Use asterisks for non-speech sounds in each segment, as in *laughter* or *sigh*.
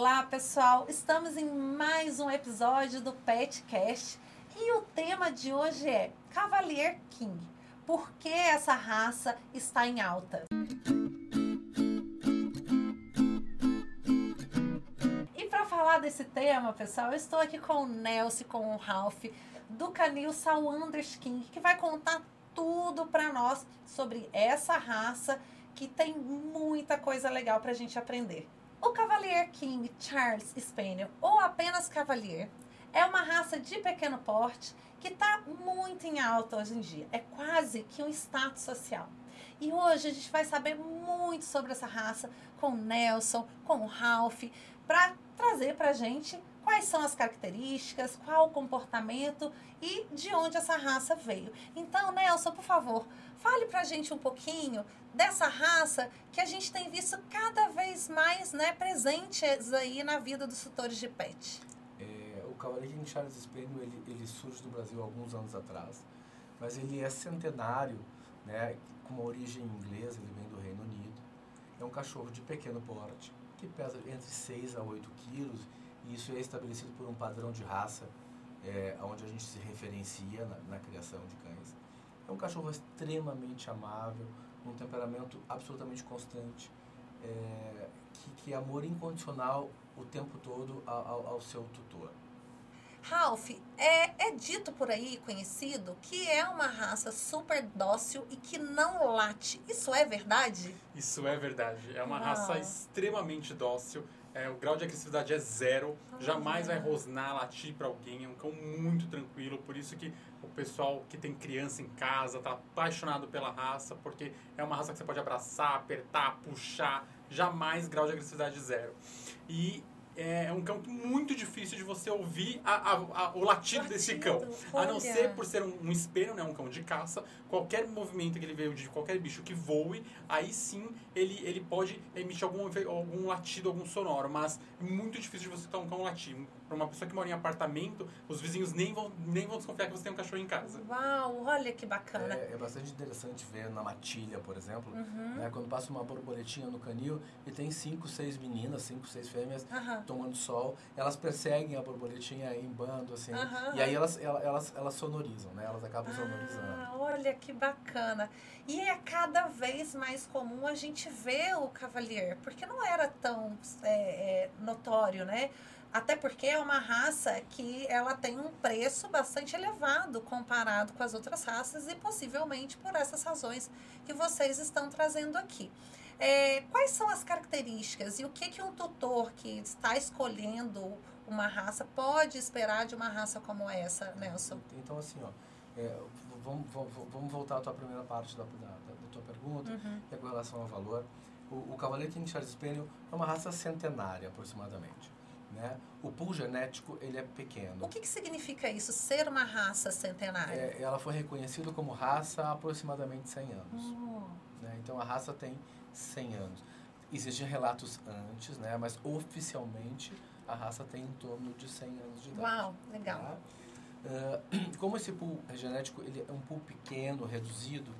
Olá, pessoal! Estamos em mais um episódio do Petcast e o tema de hoje é Cavalier King. Por que essa raça está em alta? E para falar desse tema, pessoal, eu estou aqui com o Nelson, com o Ralph, do canil Sawanders King, que vai contar tudo para nós sobre essa raça que tem muita coisa legal para a gente aprender. O Cavalier King Charles Spaniel, ou apenas Cavalier, é uma raça de pequeno porte que está muito em alta hoje em dia. É quase que um status social. E hoje a gente vai saber muito sobre essa raça com o Nelson, com o Ralph, para trazer para a gente quais são as características, qual o comportamento e de onde essa raça veio. Então, Nelson, por favor, fale para a gente um pouquinho dessa raça que a gente tem visto mais né, presentes aí na vida dos tutores de pet. É, o Cavaleiro King Charles Spaniel ele, ele surge no Brasil alguns anos atrás, mas ele é centenário, né, com uma origem inglesa, ele vem do Reino Unido. É um cachorro de pequeno porte, que pesa entre 6 a 8 quilos e isso é estabelecido por um padrão de raça, é, onde a gente se referencia na, na criação de cães. É um cachorro extremamente amável, um temperamento absolutamente constante, é, que, que amor incondicional o tempo todo ao, ao seu tutor. Ralph, é, é dito por aí, conhecido, que é uma raça super dócil e que não late. Isso é verdade? Isso é verdade. É uma Uau. raça extremamente dócil. É, o grau de agressividade é zero. Jamais vai rosnar, latir para alguém. É um cão muito tranquilo. Por isso que o pessoal que tem criança em casa tá apaixonado pela raça, porque é uma raça que você pode abraçar, apertar, puxar. Jamais grau de agressividade zero. E é, é um cão muito difícil de você ouvir a, a, a, o latido, latido, desse cão. Olha. A não ser por ser um, um espelho, né, um cão de caça, qualquer movimento que ele veio de qualquer bicho que voe, aí sim ele, ele pode emitir algum, algum latido, algum sonoro. Mas é muito difícil de você escutar um cão latir. Para uma pessoa que mora em apartamento, os vizinhos nem vão, nem vão desconfiar que você tem um cachorro em casa. Uau, olha que bacana. É, é bastante interessante ver na matilha, por exemplo, uhum. né, quando passa uma borboletinha no canil e tem cinco, seis meninas, cinco, seis fêmeas uhum. tomando sol, elas perseguem a borboletinha em bando, assim, uhum. e aí elas, elas, elas, elas, sonorizam, né? Elas acabam ah, sonorizando. Olha que bacana. E é cada vez mais comum a gente ver o Cavalier, porque não era tão é, é, notório, né? Até porque é uma raça que ela tem um preço bastante elevado comparado com as outras raças e possivelmente por essas razões que vocês estão trazendo aqui. É, quais são as características e o que, que um tutor que está escolhendo uma raça pode esperar de uma raça como essa, Nelson? Então, assim, ó, é, vamos, vamos, vamos, voltar à tua primeira parte da, da, da tua pergunta, uhum. que é com relação ao valor. O, o Cavaleiro King Charles Spaniel é uma raça centenária, aproximadamente. Né? O pool genético ele é pequeno. O que, que significa isso, ser uma raça centenária? É, ela foi reconhecida como raça há aproximadamente 100 anos. Oh. Né? Então a raça tem 100 anos. Existem relatos antes, né? mas oficialmente a raça tem em torno de 100 anos de idade. Uau, legal. Tá? Uh, *clears throat* como esse pool genético ele é um pool pequeno, reduzido,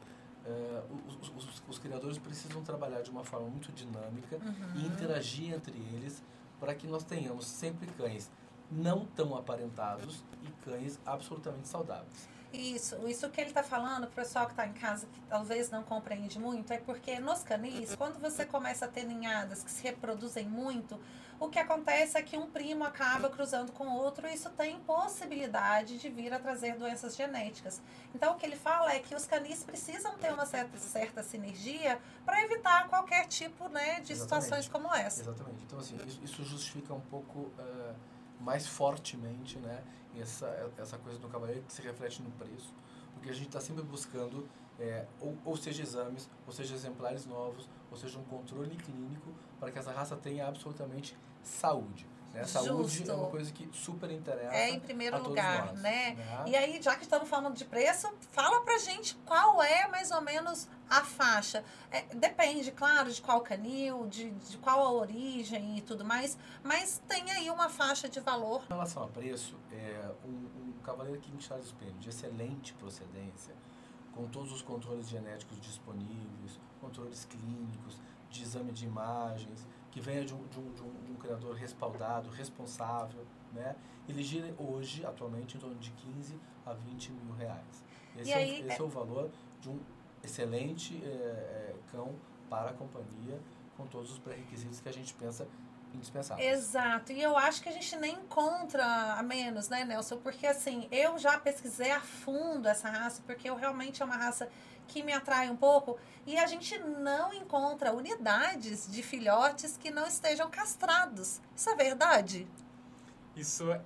uh, os, os, os, criadores precisam trabalhar de uma forma muito dinâmica uhum. e interagir entre eles para que nós tenhamos sempre cães não tão aparentados e cães absolutamente saudáveis. Isso, isso que ele está falando, o pessoal que está em casa que talvez não compreende muito, é porque nos canis, quando você começa a ter ninhadas que se reproduzem muito, o que acontece é que um primo acaba cruzando com outro e isso tem possibilidade de vir a trazer doenças genéticas. Então, o que ele fala é que os canis precisam ter uma certa, certa sinergia para evitar qualquer tipo né, de Exatamente. situações como essa. Exatamente. Então, assim, isso, isso justifica um pouco. Uh, mais fortemente né, essa, essa coisa do cavaleiro que se reflete no preço. Porque a gente está sempre buscando, é, ou, ou seja, exames, ou seja, exemplares novos, ou seja, um controle clínico para que essa raça tenha absolutamente saúde. Né? Saúde Justo. é uma coisa que super interessa. É em primeiro lugar, nós, né? né? E aí, já que estamos falando de preço, fala pra gente qual é mais ou menos a faixa. É, depende, claro, de qual canil, de, de qual a origem e tudo mais, mas tem aí uma faixa de valor. Em relação a preço, é, um, um Cavaleiro King Charles Spaniel de excelente procedência, com todos os controles genéticos disponíveis, controles clínicos, de exame de imagens, que venha de um, de um, de um, de um criador respaldado, responsável, né? Ele gira hoje, atualmente, em torno de 15 a 20 mil reais. Esse, E é, o- aí, esse é o valor de um excelente é, é, cão para a companhia, com todos os pré-requisitos que a gente pensa indispensáveis. Exato, e eu acho que a gente nem encontra a menos, né, Nelson? Porque assim, eu já pesquisei a fundo essa raça, porque eu realmente é uma raça que me atrai um pouco, e a gente não encontra unidades de filhotes que não estejam castrados. Isso é verdade? Isso é,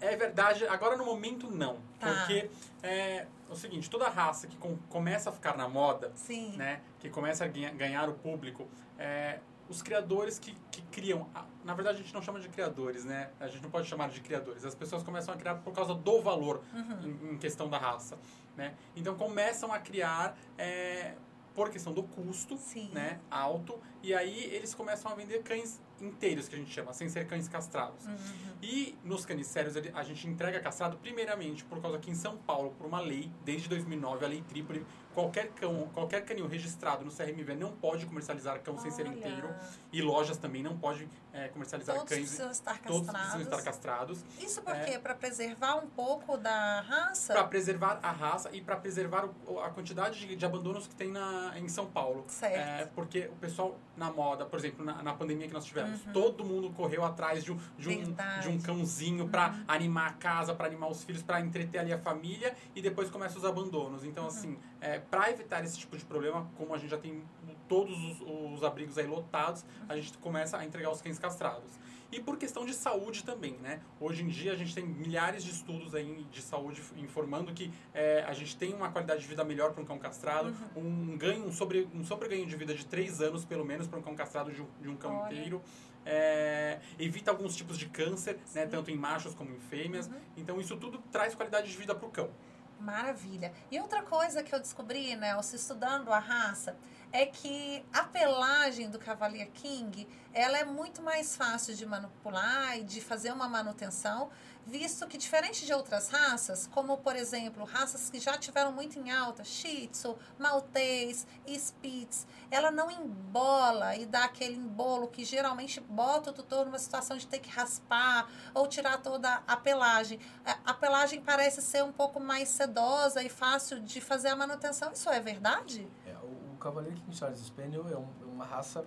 é verdade. Agora, no momento, não. Tá. Porque é o seguinte, toda raça que com- começa a ficar na moda, Sim. né, que começa a ganha- ganhar o público, é, os criadores que, que criam, a- na verdade a gente não chama de criadores, né? A gente não pode chamar de criadores. As pessoas começam a criar por causa do valor Uhum. em, em questão da raça, né? Então começam a criar é, por questão do custo, Sim. né, alto, e aí eles começam a vender cães inteiros que a gente chama, sem ser cães castrados. Uhum. E nos canis sérios a gente entrega castrado primeiramente por causa que em São Paulo, por uma lei, desde 2009, a lei Trípoli, qualquer cão, qualquer canil registrado no CRMV não pode comercializar cão sem ser Olha, inteiro. E lojas também não podem é, comercializar Todos cães. precisam estar Todos castrados. precisam estar castrados. Isso por É. quê? Para preservar um pouco da raça? Para preservar a raça e para preservar o- a quantidade de, de abandonos que tem na, em São Paulo. Certo. É, porque o pessoal na moda, por exemplo, na, na pandemia que nós tivemos, Uhum. todo mundo correu atrás de um, de um, de um cãozinho para Uhum. animar a casa, para animar os filhos, para entreter ali a família e depois começam os abandonos. Então, Uhum. assim, é, para evitar esse tipo de problema, como a gente já tem todos os, os abrigos aí lotados, a gente começa a entregar os cães castrados. E por questão de saúde também, né? Hoje em dia a gente tem milhares de estudos aí de saúde informando que é, a gente tem uma qualidade de vida melhor para um cão castrado, Uhum. um ganho, um sobre um sobreganho de vida de três anos pelo menos para um cão castrado de um, de um cão Olha. inteiro. É, evita alguns tipos de câncer, né? Tanto em machos como em fêmeas. Uhum. Então isso tudo traz qualidade de vida para o cão. Maravilha. E outra coisa que eu descobri, Nelson, estudando a raça, é que a pelagem do Cavalier King, ela é muito mais fácil de manipular e de fazer uma manutenção, visto que diferente de outras raças, como por exemplo, raças que já tiveram muito em alta, Shih Tzu, Maltês Spitz, ela não embola e dá aquele embolo que geralmente bota o tutor numa situação de ter que raspar ou tirar toda a pelagem. A- A pelagem parece ser um pouco mais sedosa e fácil de fazer a manutenção. Isso é verdade? Cavaleiro King Charles Spaniel é, um- é uma raça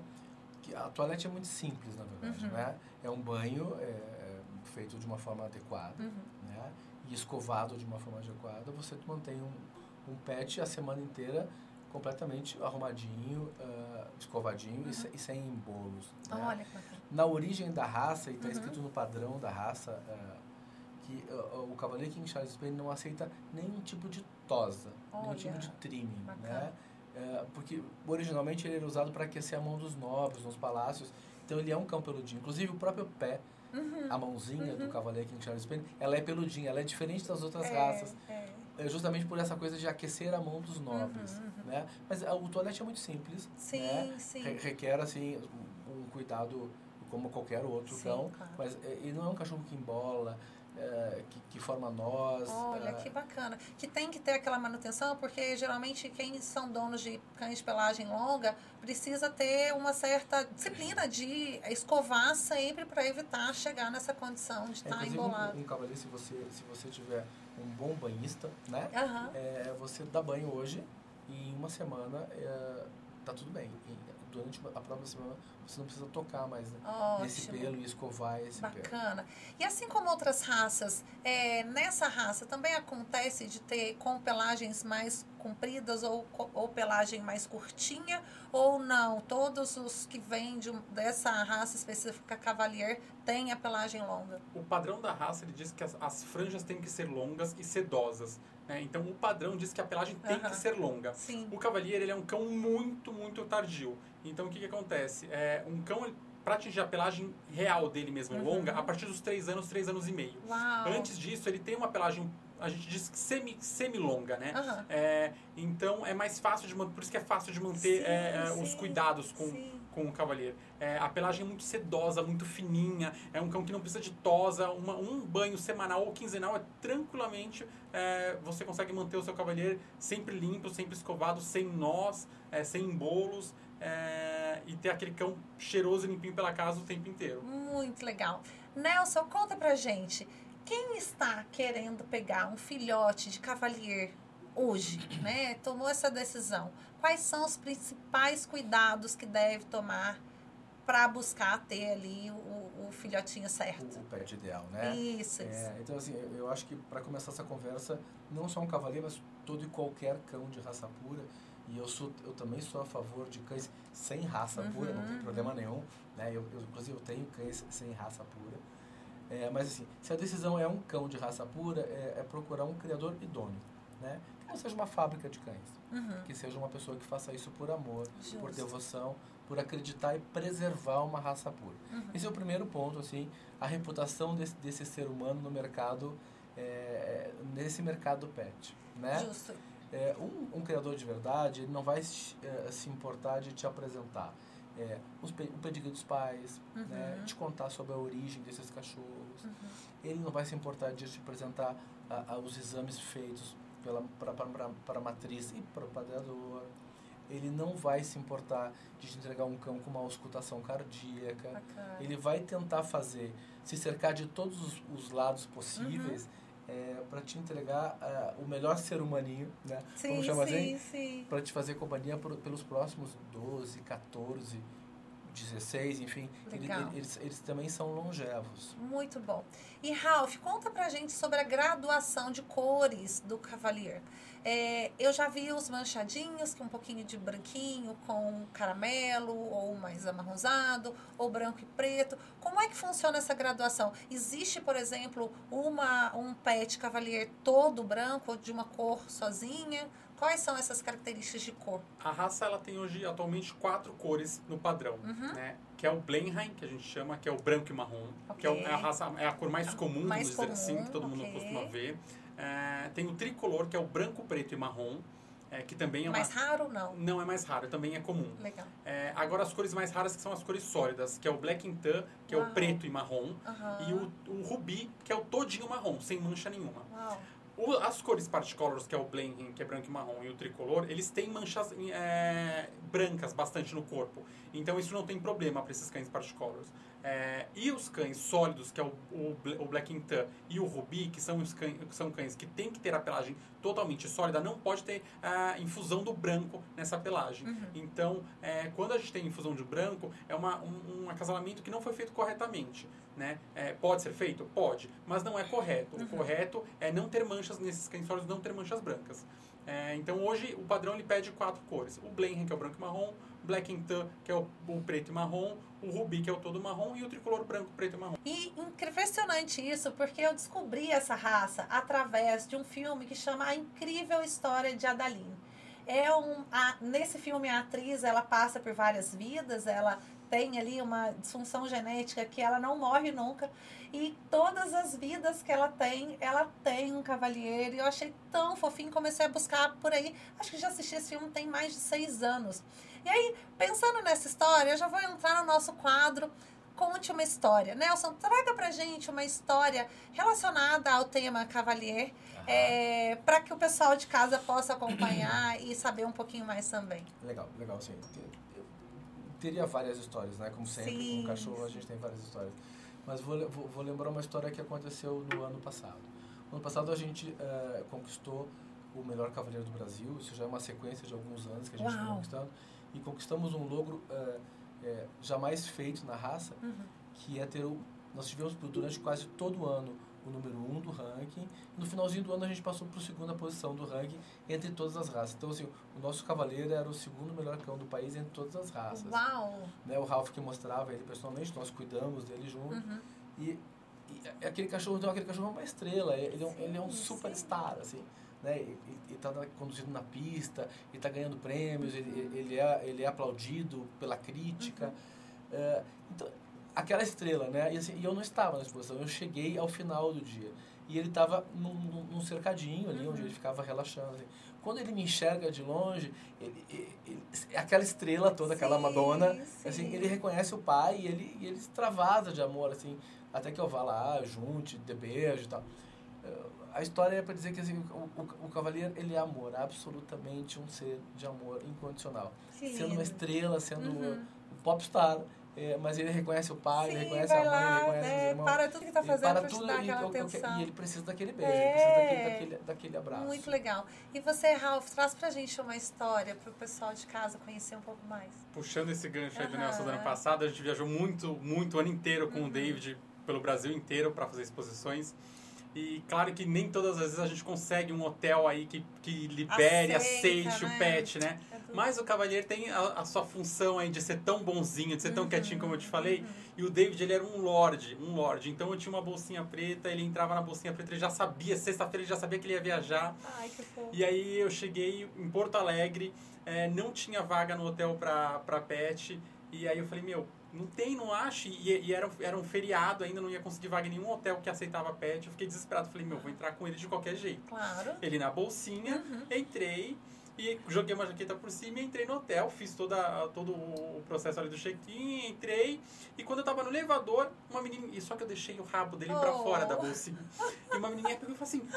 que a toalete é muito simples, na verdade, Uhum. né? É um banho é, é, feito de uma forma adequada, Uhum. né? E escovado de uma forma adequada, você mantém um, um pet a semana inteira completamente arrumadinho, ah, escovadinho e, se- e sem embolos. né? Olha que bacana. Na origem da raça, e está Uhum. escrito no padrão da raça, ah, que ah, o Cavaleiro King Charles Spaniel não aceita nenhum tipo de tosa, nenhum Olha, tipo de trimming, bacana. né? É, porque originalmente ele era usado para aquecer a mão dos nobres nos palácios. Então ele é um cão peludinho. Inclusive o próprio pé, Uhum. a mãozinha do Uhum. Cavaleiro King Charles Spaniel, ela é peludinha, ela é diferente das outras É, raças. é. É justamente por essa coisa de aquecer a mão dos nobres, Uhum, uhum. né? Mas ah, o toalete é muito simples, Sim, né? sim. Re- requer assim um, um cuidado como qualquer outro Sim, cão, claro. mas é, ele não é um cachorro que embola, é, que, que forma nós. Olha, é, que bacana. Que tem que ter aquela manutenção, porque geralmente quem são donos de cães de pelagem longa precisa ter uma certa disciplina de escovar sempre para evitar chegar nessa condição de é, estar inclusive embolado. um, um cavaleiro, se você, se você tiver um bom banhista, né? Aham. É, você dá banho hoje e em uma semana é, tá tudo bem. E durante a própria semana você não precisa tocar mais né, nesse pelo e escovar esse pelo. Bacana. E assim como outras raças, é, nessa raça também acontece de ter com pelagens mais compridas ou, ou pelagem mais curtinha ou não? Todos os que vêm de dessa raça específica Cavalier têm a pelagem longa. O padrão da raça ele diz que as, as franjas têm que ser longas e sedosas. Né? Então o padrão diz que a pelagem tem que ser longa. Sim. O Cavalier ele é um cão muito, muito tardio. Então o que, que acontece? É, um cão, para atingir a pelagem real dele mesmo, Uhum. longa, a partir dos 3 anos, 3 anos e meio. Uau. Antes disso, ele tem uma pelagem, a gente diz que semi, semi-longa, né? Aham. É, então é mais fácil de manter, por isso que é fácil de manter Sim, é, é, os sim, cuidados com, sim. com o Cavalier. É, a pelagem é muito sedosa, muito fininha, é um cão que não precisa de tosa, uma- um banho semanal ou quinzenal é tranquilamente é, você consegue manter o seu Cavalier sempre limpo, sempre escovado, sem nós, é, sem embolos. é, e ter aquele cão cheiroso e limpinho pela casa o tempo inteiro. Muito legal. Nelson, conta pra gente. Quem está querendo pegar um filhote de cavalier hoje, né? Tomou essa decisão. Quais são os principais cuidados que deve tomar para buscar ter ali o, o filhotinho certo? O, pet ideal, né? Isso, É, isso. então, assim, eu- acho que para começar essa conversa, não só um cavaleiro, mas todo e qualquer cão de raça pura. E eu, sou, eu também sou a favor de cães sem raça pura, não tem Uhum. problema nenhum. Né? Eu, eu, inclusive, eu tenho cães sem raça pura. É, mas, assim, se a decisão é um cão de raça pura, é, é procurar um criador idôneo. Né? Que não seja uma fábrica de cães. Uhum. Que seja uma pessoa que faça isso por amor, por Justo. devoção, por acreditar e preservar uma raça pura. Uhum. Esse é o primeiro ponto, assim, a reputação desse, desse ser humano no mercado, é, nesse mercado pet, né? Justo. É, um, um criador de verdade, ele não vai se, é, se importar de te apresentar é, os, o pedigree dos pais, né? Uhum. te contar sobre a origem desses cachorros. Uhum. Ele não vai se importar de te apresentar a- a- os exames feitos pela, para, a matriz e para o padreador. Ele não vai se importar de te entregar um cão com uma auscultação cardíaca. Bacana. Ele vai tentar fazer, se cercar de todos os, os lados possíveis Uhum. Para te entregar ah, o melhor ser humaninho, né? Sim, Vamos chamar sim, assim? sim. Para te fazer companhia por- pelos próximos 12, 14, 16, enfim. Ele- Legal. ele- eles, eles também são longevos. Muito bom. E Ralph, conta pra gente sobre a graduação de cores do Cavalier. É, eu já vi os manchadinhos, com um pouquinho de branquinho, com caramelo, ou mais amarronzado, ou branco e preto. Como é que funciona essa graduação? Existe, por exemplo, uma, um pet Cavalier todo branco, ou de uma cor sozinha? Quais são essas características de cor? A raça ela tem hoje atualmente quatro cores no padrão, Uhum. né? Que é o Blenheim, que a gente chama, que é o branco e marrom, que é, o- Ok. é a raça é a cor mais comum, Mais vamos dizer assim, comum, que todo mundo ok. costuma ver. É, tem o tricolor, que é o branco, preto e marrom, é, que também é uma Mais raro ou não? não é mais raro, também é comum. Legal. É, agora as cores mais raras que são as cores sólidas, que é o black and tan, que é Uau. o preto e marrom, Aham. e o, o rubi, que é o todinho marrom, sem mancha nenhuma. Uau. O- as cores particolors, que é o Blenheim, que é branco e marrom, e o tricolor, eles têm manchas é, brancas bastante no corpo. Então isso não tem problema para esses cães particolors. É, e os cães sólidos, que é o, o, o Black and Tan e o Ruby, que são, os cães, que são cães que têm que ter a pelagem totalmente sólida, não pode ter a infusão do branco nessa pelagem. Uhum. Então, é, quando a gente tem infusão de branco, é uma, um, um acasalamento que não foi feito corretamente. Né? É, pode ser feito? Pode, mas não é correto. Uhum. O correto é não ter manchas nesses cães sólidos, não ter manchas brancas. É, então, hoje, o padrão ele pede quatro cores. O Blenheim, que é o branco e marrom, Black and Tan, que é o, o preto e marrom, o Ruby, que é o todo marrom, e o tricolor branco, preto e marrom. E impressionante isso, porque eu descobri essa raça através de um filme que chama A Incrível História de Adaline. É um, a, nesse filme, a atriz ela passa por várias vidas, ela tem ali uma disfunção genética que ela não morre nunca. E todas as vidas que ela tem, ela tem um cavalheiro. E eu achei tão fofinho, comecei a buscar por aí. Acho que já assisti esse filme tem mais de seis anos. E aí, pensando nessa história, eu já vou entrar no nosso quadro Conte uma história. Nelson, traga pra gente uma história relacionada ao tema Cavalier, é, para que o pessoal de casa possa acompanhar e saber um pouquinho mais também. Legal, legal, sim. Eu Teria várias histórias, né? Como sempre, Sim, com cachorro a gente tem várias histórias. Mas vou, vou, vou lembrar uma história que aconteceu no ano passado. No ano passado a gente eh, conquistou o melhor cavaleiro do Brasil. Isso já é uma sequência de alguns anos que a gente vem Uau. conquistando. E conquistamos um logro eh, eh, jamais feito na raça, Uhum. que é ter o... Nós tivemos durante quase todo o ano o número 1 um do ranking. No finalzinho do ano a gente passou para a segunda posição do ranking entre todas as raças. Então, assim, o nosso cavaleiro era o segundo melhor cão do país entre todas as raças. Uau! Né? O Ralph que mostrava ele pessoalmente, nós cuidamos dele junto. Uhum. E, e é aquele cachorro, então, aquele cachorro é uma estrela. Ele é um, ele é um superstar, assim. Né? Ele está conduzido na pista, ele está ganhando prêmios, ele, ele, é, ele é aplaudido pela crítica. Uhum. É, então, aquela estrela, né? E, assim, e eu não estava na exposição, eu cheguei ao final do dia. E ele estava num, num- cercadinho ali, onde Uhum. ele ficava relaxando. assim. Quando ele me enxerga de longe, ele, ele- ele- aquela estrela toda, aquela Sim, Madonna, sim. assim, ele reconhece o pai e ele, e ele extravasa de amor, assim, até que eu vá lá, junte, dê beijo e tal. eh, a história é para dizer que assim, o, o, o cavaleiro ele é amor, absolutamente um ser de amor incondicional. Que Sendo uma estrela, sendo Uhum. o popstar, é, mas ele reconhece o pai, Sim, ele reconhece a mãe, lá, ele reconhece né, os irmãos. para tudo que tá ele fazendo para tudo dar e, aquela eu- e ele precisa daquele beijo, É. ele precisa daquele, daquele, daquele abraço. Muito legal. E você, Ralph, traz pra gente uma história pro pessoal de casa conhecer um pouco mais. Puxando esse gancho aí do. Nelson do ano passado, a gente viajou muito, muito o ano inteiro com Uhum. o David pelo Brasil inteiro para fazer exposições. E claro que nem todas as vezes a gente consegue um hotel aí que, que libere, Aceita, aceite né? o pet, né? É Mas o Cavalier tem a, a sua função aí de ser tão bonzinho, de ser tão Uhum, quietinho como eu te falei. uhum. E o David, ele era um lorde, um lorde. Então eu tinha uma bolsinha preta, ele entrava na bolsinha preta, ele já sabia, sexta-feira ele já sabia que ele ia viajar. Ai, que fofo. E aí eu cheguei em Porto Alegre, eh, não tinha vaga no hotel pra, pra pet. E aí eu falei, meu, não tem, não acho. E, e era, era um feriado, ainda não ia conseguir vaga em nenhum hotel que aceitava pet. Eu fiquei desesperado, falei, meu, vou entrar com ele de qualquer jeito. Claro. Ele na bolsinha, Uhum. entrei e joguei uma jaqueta por cima e entrei no hotel, fiz toda, todo o processo ali do check-in, entrei e quando eu tava no elevador, uma menina, e só que eu deixei o rabo dele pra Oh. fora da bolsinha. E uma menininha pegou e falou assim: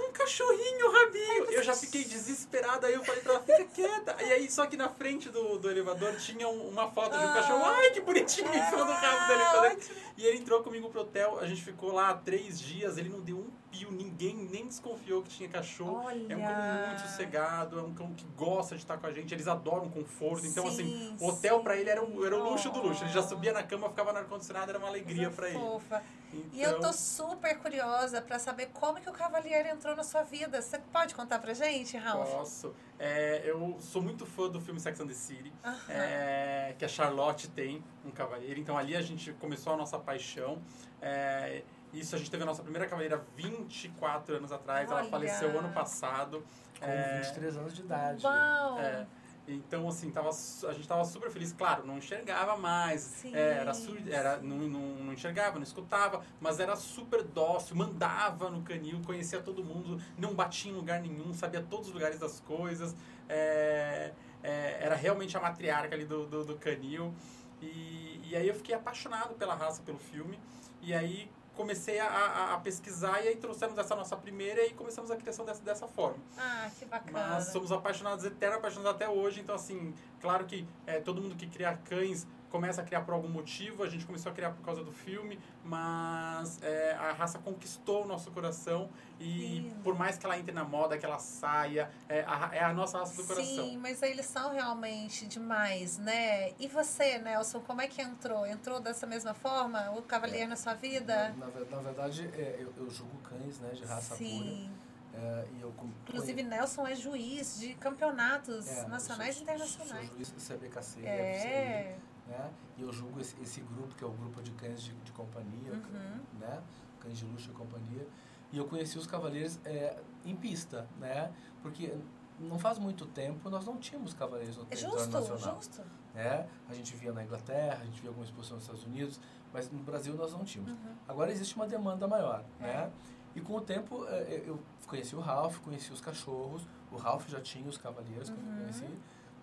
"Um cachorrinho, Rabinho". Eu já fiquei desesperada, aí eu falei pra ela: "Fica quieta". E aí só que na frente do, do elevador tinha um- uma foto de um Ah. cachorro. Ai, que bonitinho em cima do rabo dele. Ah, e ele entrou comigo pro hotel, a gente ficou lá três dias, ele não deu um pio, ninguém nem desconfiou que tinha cachorro. Olha. É um muito sossegado, é um cão que gosta de estar com a gente, eles adoram conforto. Então, Sim, assim, o hotel pra ele era o, era o luxo do luxo. Ele já Oh. subia na cama, ficava no ar-condicionado, era uma alegria pra ele. fofa. Então, E eu tô super curiosa pra saber como que o Cavalier entrou na sua vida. Você pode contar pra gente, Ralph? posso. É, eu sou muito fã do filme Sex and the City, Aham. é, que a Charlotte tem um cavaleiro. Então, ali a gente começou a nossa paixão. É, isso a gente teve a nossa primeira cavaleira 24 anos atrás. Ela Olha. faleceu ano passado. Com É, 23 anos de idade. Uau! É. Então, assim, tava, a gente tava super feliz. Claro, não enxergava mais. Sim, é, era surdo, era, não, não, não enxergava, não escutava, mas era super dócil, mandava no canil, conhecia todo mundo, não batia em lugar nenhum, sabia todos os lugares das coisas. é, é, era realmente a matriarca ali do, do, do canil. E, e aí eu fiquei apaixonado pela raça, pelo filme. E aí comecei a, a, a pesquisar e aí trouxemos essa nossa primeira e começamos a criação dessa, dessa forma. Ah, que bacana. Mas somos apaixonados, eternos apaixonados até hoje. Então, assim, claro que é, todo mundo que cria cães começa a criar por algum motivo. A gente começou a criar por causa do filme, mas é, a raça conquistou o nosso coração. E Lindo. por mais que ela entre na moda, que ela saia, é a, é a nossa raça do coração. Sim, mas eles são realmente demais, né? E você, Nelson, como é que entrou? Entrou dessa mesma forma? O Cavalier na sua vida? Na, ver- na verdade, é, eu, eu julgo cães né, de raça Sim. pura. é, e eu Inclusive, Nelson é juiz de campeonatos é, nacionais sou- e internacionais. Sou juiz do CBKC, É. né? E eu julgo esse, esse grupo, que é o grupo de cães de, de companhia, Uhum. né? Cães de luxo e companhia. E eu conheci os cavaleiros é, em pista, né? Porque não faz muito tempo nós não tínhamos cavaleiros no É território justo, nacional. justo. Né? A gente via na Inglaterra, a gente via alguma exposição nos Estados Unidos, mas no Brasil nós não tínhamos. Uhum. Agora existe uma demanda maior, É. né? E com o tempo eh, eu conheci o Ralph, conheci os cachorros, o Ralph já tinha os cavaleiros que Uhum. eu conheci,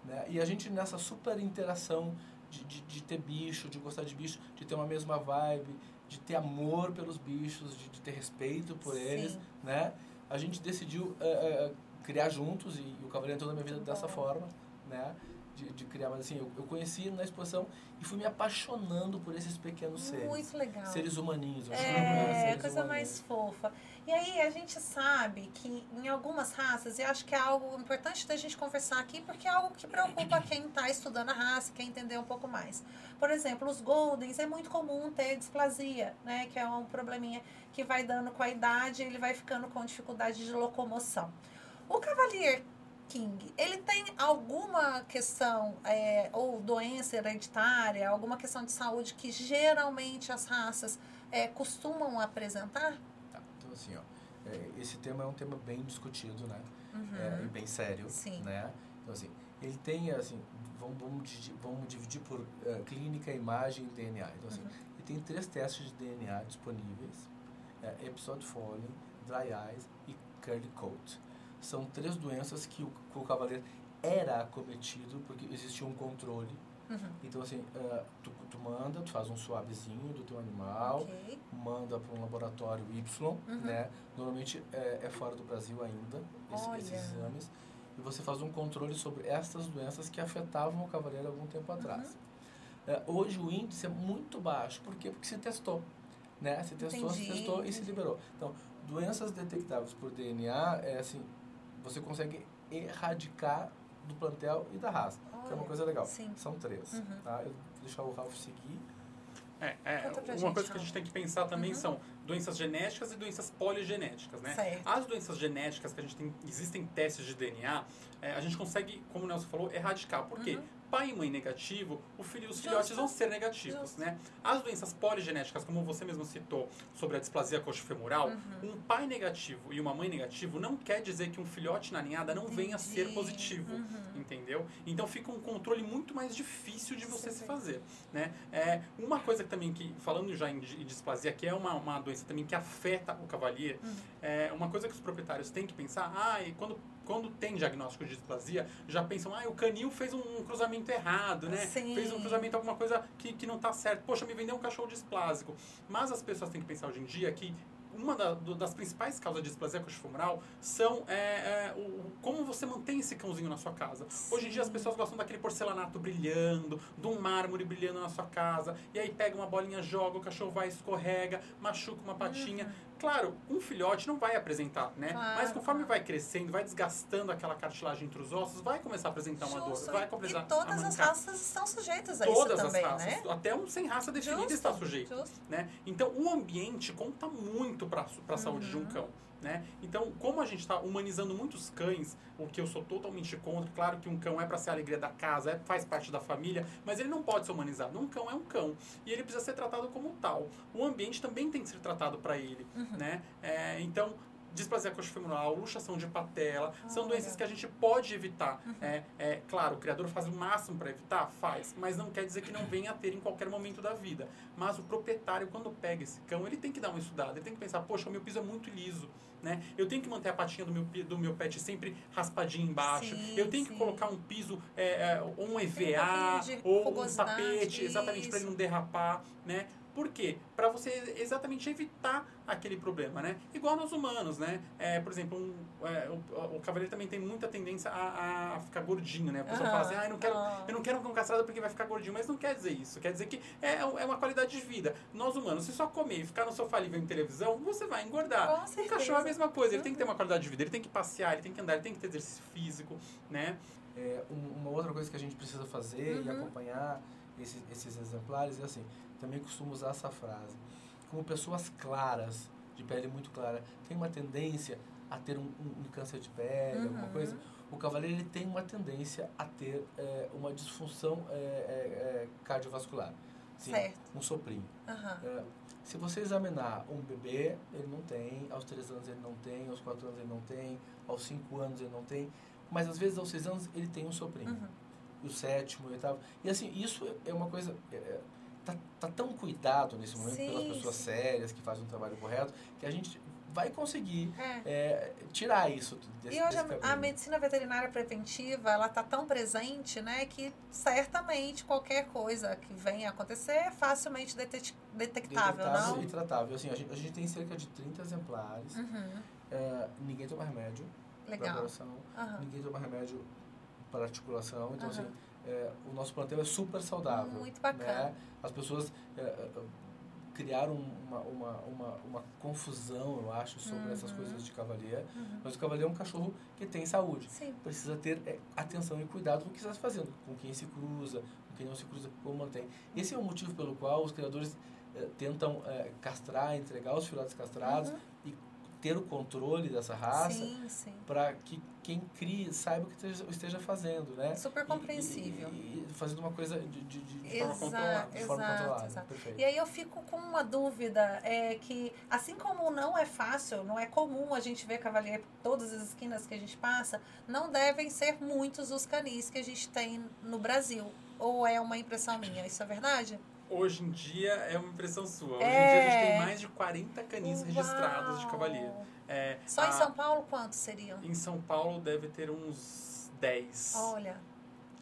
né? E a gente nessa super interação de, de, de ter bicho, de gostar de bicho, de ter uma mesma vibe, de ter amor pelos bichos, de, de ter respeito por Sim. eles, né? A gente decidiu eh, eh, criar juntos e, o Cavaleiro entrou na minha vida dessa forma, né? De, de criar, mas assim, eu, eu conheci na exposição e fui me apaixonando por esses pequenos seres. Muito legal. Seres humaninhos. É, *laughs* Seres coisa humaninhos. mais fofa. E aí a gente sabe que em algumas raças, e acho que é algo importante da gente conversar aqui, porque é algo que preocupa quem está estudando a raça, quer entender um pouco mais. Por exemplo, os Goldens é muito comum ter displasia, né? Que é um probleminha que vai dando com a idade, ele vai ficando com dificuldade de locomoção. O Cavalier King, ele tem alguma questão é, ou doença hereditária, alguma questão de saúde que geralmente as raças é, costumam apresentar? Tá, então assim, ó, é, esse tema é um tema bem discutido, né? Uhum. É, e bem sério, Sim. né? Então assim, ele tem assim, vamos, vamos, dividir, vamos dividir por eh, clínica, imagem e DNA. Então assim, Uhum. ele tem três testes de DNA disponíveis: é, episode falling, dry eyes e curly coat. São três doenças que o, que o cavaleiro era acometido porque existia um controle, Uhum. Então, assim, uh, tu, tu manda, tu faz um suavezinho do teu animal, Ok. manda para um laboratório Y, Uhum. né? Normalmente é, é fora do Brasil ainda, esse- esses exames. E você faz um controle sobre estas doenças que afetavam o cavaleiro algum tempo atrás. Uhum. É, hoje o índice é muito baixo. Por quê? Porque se testou. Né? Se testou, se Entendi, testou e se entendi. liberou. Então, doenças detectáveis por DNA, é assim, você consegue erradicar do plantel e da raça. Que é uma coisa legal. sim. São três. Uhum. Tá? Eu vou deixar o Ralph seguir. É, é, uma gente, coisa que a gente tem que pensar também Uhum. são doenças genéticas e doenças poligenéticas, né? Certo. As doenças genéticas que a gente tem, existem testes de DNA, é, a gente consegue, como o Nelson falou, erradicar. Por quê? Uhum. Pai e mãe negativo, o filho, os filhotes vão ser negativos, Justo. né? As doenças poligenéticas, como você mesmo citou sobre a displasia coxofemoral, Uhum. um pai negativo e uma mãe negativo não quer dizer que um filhote na ninhada não venha a ser Entendi. positivo Uhum. entendeu? Então fica um controle muito mais difícil de você se Sim. fazer, né? É, uma coisa que também que falando já em di- displasia, que é uma, uma doença também que afeta o cavalier, Uhum. é uma coisa que os proprietários têm que pensar, ah, e quando quando tem diagnóstico de displasia, já pensam, ah, o canil fez um, um cruzamento errado, né? Sim. Fez um cruzamento, alguma coisa que, que não tá certo. Poxa, me vendeu um cachorro displásico. Mas as pessoas têm que pensar hoje em dia que uma da- do- das principais causas de displasia coxofemoral são é, é, o, como você mantém esse cãozinho na sua casa. Hoje em dia as Sim. pessoas gostam daquele porcelanato brilhando, de um mármore brilhando na sua casa, e aí pega uma bolinha, joga, o cachorro vai, escorrega, machuca uma patinha. Claro, um filhote não vai apresentar, né? Uhum. Claro, Mas conforme vai crescendo, vai desgastando aquela cartilagem entre os ossos, vai começar a apresentar uma dor, vai começar e todas as raças estão sujeitas a Todas isso também, as raças, né? até um sem raça definida Justo, está sujeito justo. né? Então, o ambiente conta muito para a saúde de um Uhum. cão. Né? Então, como a gente está humanizando muitos cães, o que eu sou totalmente contra, claro que um cão é para ser a alegria da casa, é, faz parte da família, mas ele não pode ser humanizado. Um cão é um cão e ele precisa ser tratado como tal. O ambiente também tem que ser tratado para ele. Uhum. Né? É, então, displasia coxofemoral, luxação de patela, são doenças que a gente pode evitar. Uhum. É, é, claro, o criador faz o máximo para evitar? Faz, mas não quer dizer que não venha a ter em qualquer momento da vida. Mas o proprietário, quando pega esse cão, ele tem que dar uma estudada, ele tem que pensar, poxa, o meu piso é muito liso. Né? Eu tenho que manter a patinha do meu, do meu pet sempre raspadinha embaixo. Sim, eu tenho que sim. colocar um piso, é, é, ou um um EVA, de ou um tapete, exatamente para ele não derrapar, né? Por quê? Para você exatamente evitar aquele problema, né? Igual nós humanos, né? É, por exemplo, um, é, o, o cavaleiro também tem muita tendência a, a ficar gordinho, né? A pessoa fala assim, ah, eu não quero, Ah. eu não quero um cão castrado porque vai ficar gordinho, mas não quer dizer isso. Quer dizer que é, é uma qualidade de vida. Nós humanos, se só comer e ficar no sofá ali vendo televisão, você vai engordar. Com O cachorro é a mesma coisa, ele tem que ter uma qualidade de vida, ele tem que passear, ele tem que andar, ele tem que ter exercício físico, né? É, um- uma outra coisa que a gente precisa fazer e Uhum. acompanhar esses, esses exemplares é assim, também costumo usar essa frase. Como pessoas claras, de pele muito clara, tem uma tendência a ter um, um- um câncer de pele, alguma Uhum. coisa, o cavaleiro ele tem uma tendência a ter é, uma disfunção é, é, é, cardiovascular. Sim, um soprinho. É, se você examinar um bebê, ele não tem, aos 3 anos ele não tem, aos 4 anos ele não tem, aos 5 anos ele não tem, mas às vezes aos 6 anos ele tem um soprinho. Uhum. O sétimo, o oitavo. E assim, isso é uma coisa. É, é, tá, tá tão cuidado nesse momento pelas Sim, pessoas sim. sérias que fazem um trabalho correto que a gente vai conseguir É. é, tirar isso desse, E hoje a, a medicina veterinária preventiva, ela tá tão presente, né, que certamente qualquer coisa que venha a acontecer é facilmente detet- detectável, Detectável não? e tratável. Assim, a, gente, a gente tem cerca de 30 exemplares. Uhum. É, ninguém toma remédio Legal. Aham. ninguém toma remédio para articulação. Então, Aham. assim, é, o nosso plantel é super saudável. Muito bacana. Né? As pessoas é, é, criaram uma, uma, uma, uma confusão, eu acho, sobre essas Uhum. coisas de cavaleiro. Uhum. Mas o cavaleiro é um cachorro que tem saúde. Sim. Precisa ter é, atenção e cuidado com o que está fazendo, com quem se cruza, com quem não se cruza, como mantém. Esse é o motivo pelo qual os criadores é, tentam é, castrar, entregar os filhotes castrados Uhum. e ter o controle dessa raça para que quem crie saiba o que esteja, esteja fazendo, né? Super E- compreensível. E, e fazendo uma coisa de, de, de, de forma controlada, forma exato, controlada. exato. Perfeito. E aí eu fico com uma dúvida, é que assim como não é fácil, não é comum a gente ver cavaleiro por todas as esquinas que a gente passa, não devem ser muitos os canis que a gente tem no Brasil. Ou é uma impressão minha? Isso é verdade? Hoje em dia é uma impressão sua. Hoje É. em dia a gente tem mais de 40 canis registrados de Uau! cavaleiro. É, Só em a- São Paulo quantos seriam? Em São Paulo deve ter uns 10. Olha,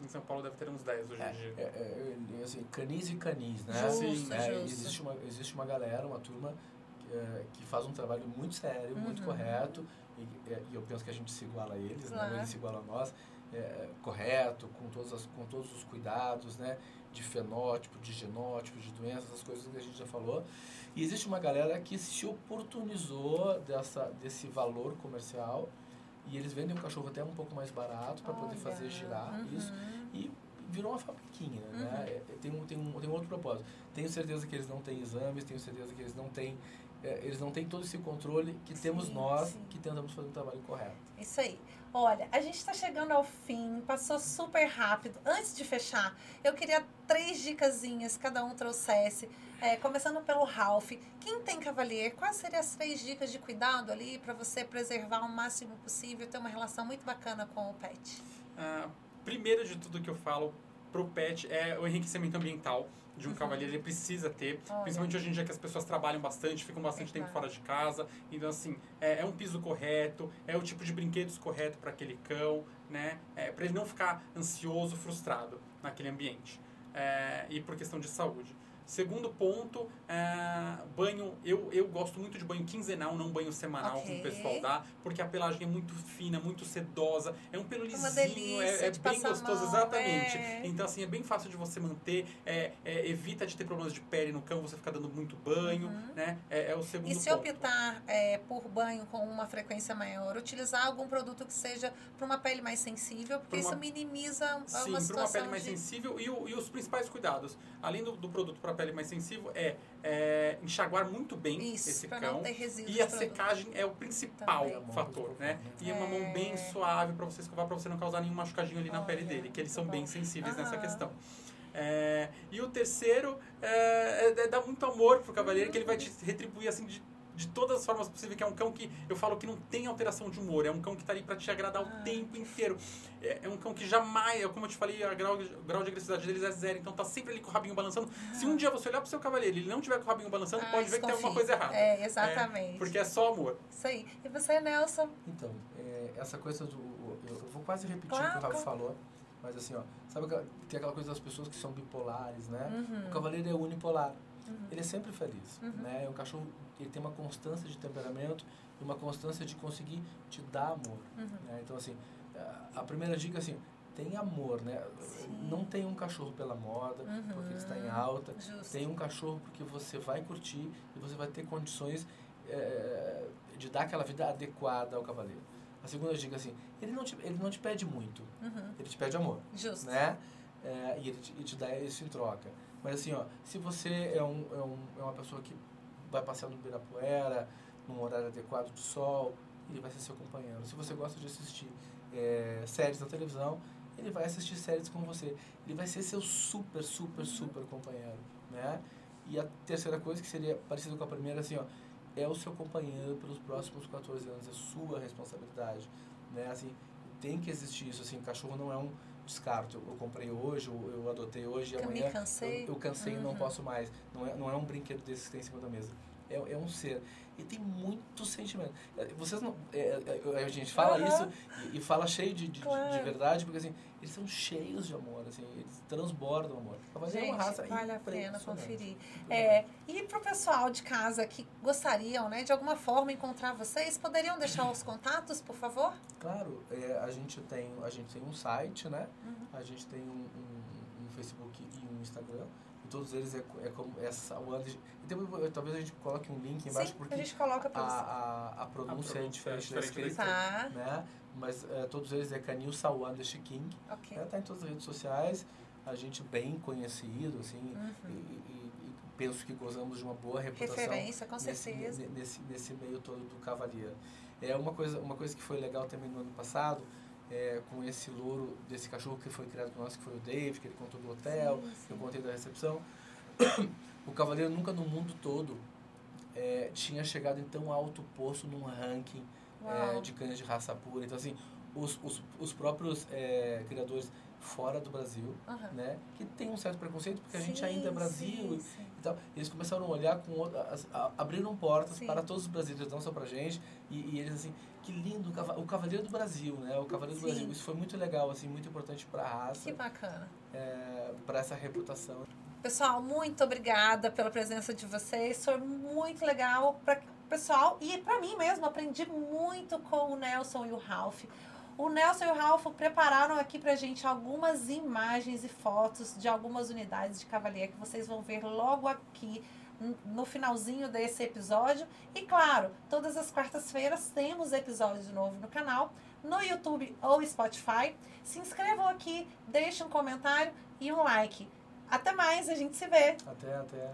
Em São Paulo deve ter uns 10 hoje em dia. É, é, é, assim, canis e canis, né? Justo, Sim, É, justo. existe, uma, existe uma galera, uma turma que, é, que faz um trabalho muito sério, muito Uhum. correto, e, é, e eu penso que a gente se iguala a eles, Claro. né? eles se igualam a nós, é, correto, com, todas as, com todos os cuidados, né? De fenótipo, de genótipo, de doenças, essas coisas que a gente já falou. E existe uma galera que se oportunizou dessa, desse valor comercial e eles vendem um cachorro até um pouco mais barato para poder fazer girar uhum. isso e virou uma fabriquinha, Uhum. né? Tem um, tem, um, tem um outro propósito. Tenho certeza que eles não têm exames, tenho certeza que eles não têm, é, eles não têm todo esse controle que temos Sim, nós sim. que tentamos fazer um trabalho correto. Isso aí. Olha, a gente está chegando ao fim, passou super rápido. Antes de fechar, eu queria três dicasinhas, cada um trouxesse. É, começando pelo Ralph. Quem tem Cavalier, quais seriam as três dicas de cuidado ali para você preservar o máximo possível, ter uma relação muito bacana com o pet? Ah, primeiro de tudo que eu falo pro pet é o enriquecimento ambiental de um Uhum. cavaleiro. Ele precisa ter, Olha. principalmente hoje em dia que as pessoas trabalham bastante, ficam bastante tempo Verdade. fora de casa. Então, assim, é, é um piso correto, é o tipo de brinquedos correto para aquele cão, né? É, para ele não ficar ansioso, frustrado naquele ambiente. É, e por questão de saúde. Segundo ponto, é, banho. Eu, eu gosto muito de banho quinzenal, não banho semanal, como o pessoal dá, porque a pelagem é muito fina, muito sedosa, é um pelo lisinho, é, é bem gostoso, mão, exatamente. é. Então, assim, é bem fácil de você manter, é, é, evita de ter problemas de pele no cão, você ficar dando muito banho, Uhum. né? É, é o segundo E se ponto. optar por banho com uma frequência maior, utilizar algum produto que seja para uma pele mais sensível, porque uma- isso minimiza Sim, uma para uma situação pele mais de... sensível e, o- e os principais cuidados, além do, do produto para pele mais sensível, é, é enxaguar muito bem Isso, esse cão. não ter resíduos E a secagem é o principal Também. fator, né? E é uma mão bem É. suave para você escovar, para você não causar nenhum machucadinho ali na pele Olha, dele, que eles são muito bem bom. sensíveis nessa Aham. questão. É, e o terceiro é, é dar muito amor pro cavaleiro, que ele vai te retribuir assim de, de todas as formas possíveis, que é um cão que eu falo que não tem alteração de humor, é um cão que tá ali para te agradar Ah. o tempo inteiro. É, é um cão que jamais, como eu te falei, o grau, o grau de agressividade deles é zero, então tá sempre ali com o rabinho balançando. Se um dia você olhar pro seu cavaleiro e ele não tiver com o rabinho balançando, Ah, pode ver que tem alguma coisa errada. É, exatamente. Porque é só amor. Isso aí. E você, Nelson? Então, é, essa coisa do. Eu, eu vou quase repetir o Claro, que o Rafa falou, mas assim, ó, sabe aquela, tem aquela coisa das pessoas que são bipolares, né? Uhum. O cavaleiro é unipolar. Uhum. Ele é sempre feliz, Uhum. né? É um cachorro ele tem uma constância de temperamento e uma constância de conseguir te dar amor, Uhum. né? Então assim, a primeira dica assim, tem amor, né? Sim. Não tem um cachorro pela moda, porque ele está em Uhum. alta. Justo. Tem um cachorro porque você vai curtir e você vai ter condições é, de dar aquela vida adequada ao cavaleiro. A segunda dica assim, ele não te, ele não te pede muito, Uhum. ele te pede amor Justo. né? É, e ele te, e te dá isso em troca. Mas assim, ó, se você é, um, é, um, é uma pessoa que vai passear no Ibirapuera, num horário adequado de sol, ele vai ser seu companheiro. Se você gosta de assistir é, séries na televisão, ele vai assistir séries com você. Ele vai ser seu super, super, super companheiro, né? E a terceira coisa, que seria parecida com a primeira, assim, ó, é o seu companheiro pelos próximos 14 anos, é sua responsabilidade, né? Assim, tem que existir isso, assim, cachorro não é um descarto. Eu, eu comprei hoje, eu, eu adotei hoje e Eu me amanhã cansei. eu, eu cansei e não Uhum. posso mais. Não é, não é um brinquedo desse que tem em cima da mesa. É, é um ser. E tem muito sentimento. É, Vocês não. é, é, a gente fala Aham. isso e, e fala cheio de, de, Claro. de verdade, porque assim, eles são cheios de amor, assim, eles transbordam amor. Mas é Gente, uma raça vale a pena conferir. É, e para o pessoal de casa que gostariam, né, de alguma forma encontrar vocês, poderiam deixar os contatos, por favor? Claro, é, a, gente tem, a gente tem um site, né? Uhum. A gente tem um, um, um Facebook e um Instagram. E todos eles é, é como essa Wanda. E depois, talvez a gente coloque um link embaixo, Sim, porque a gente coloca a, para você. a, a pronúncia é diferente é da escrita, Tá, né? Mas é, todos eles é Canil Sawandash King. ok. Né? Tá em todas as redes sociais. A gente bem conhecido, assim. Uhum. E, e- e penso que gozamos de uma boa reputação Referência, com nesse, certeza. ne- nesse, nesse meio todo do Cavaleiro. É uma coisa, uma coisa que foi legal também no ano passado, é, com esse louro desse cachorro que foi criado por nós, que foi o Dave, que ele contou do hotel, Sim, eu sim. contei da recepção. *coughs* o Cavaleiro nunca no mundo todo é, tinha chegado em tão alto posto num ranking é, de cães de raça pura. Então, assim, os, os, os próprios é, criadores fora do Brasil, Aham. né? Que tem um certo preconceito, porque a gente Sim, ainda é Brasil sim, e sim. e tal. Eles começaram a olhar com outra, as- a- abriram portas Sim. para todos os brasileiros, não só para gente. E, e eles assim, que lindo, o cava- o Cavaleiro do Brasil, né? O Cavaleiro do Sim. Brasil. Isso foi muito legal, assim, muito importante para a raça, Que bacana. para essa reputação. Pessoal, muito obrigada pela presença de vocês. Foi muito legal para pessoal e para mim mesmo. Aprendi muito com o Nelson e o Ralph. O Nelson e o Ralph prepararam aqui pra gente algumas imagens e fotos de algumas unidades de Cavalier que vocês vão ver logo aqui no finalzinho desse episódio. E claro, todas as quartas-feiras temos episódio novo no canal, no YouTube ou Spotify. Se inscrevam aqui, deixem um comentário e um like. Até mais, a gente se vê. Até, até.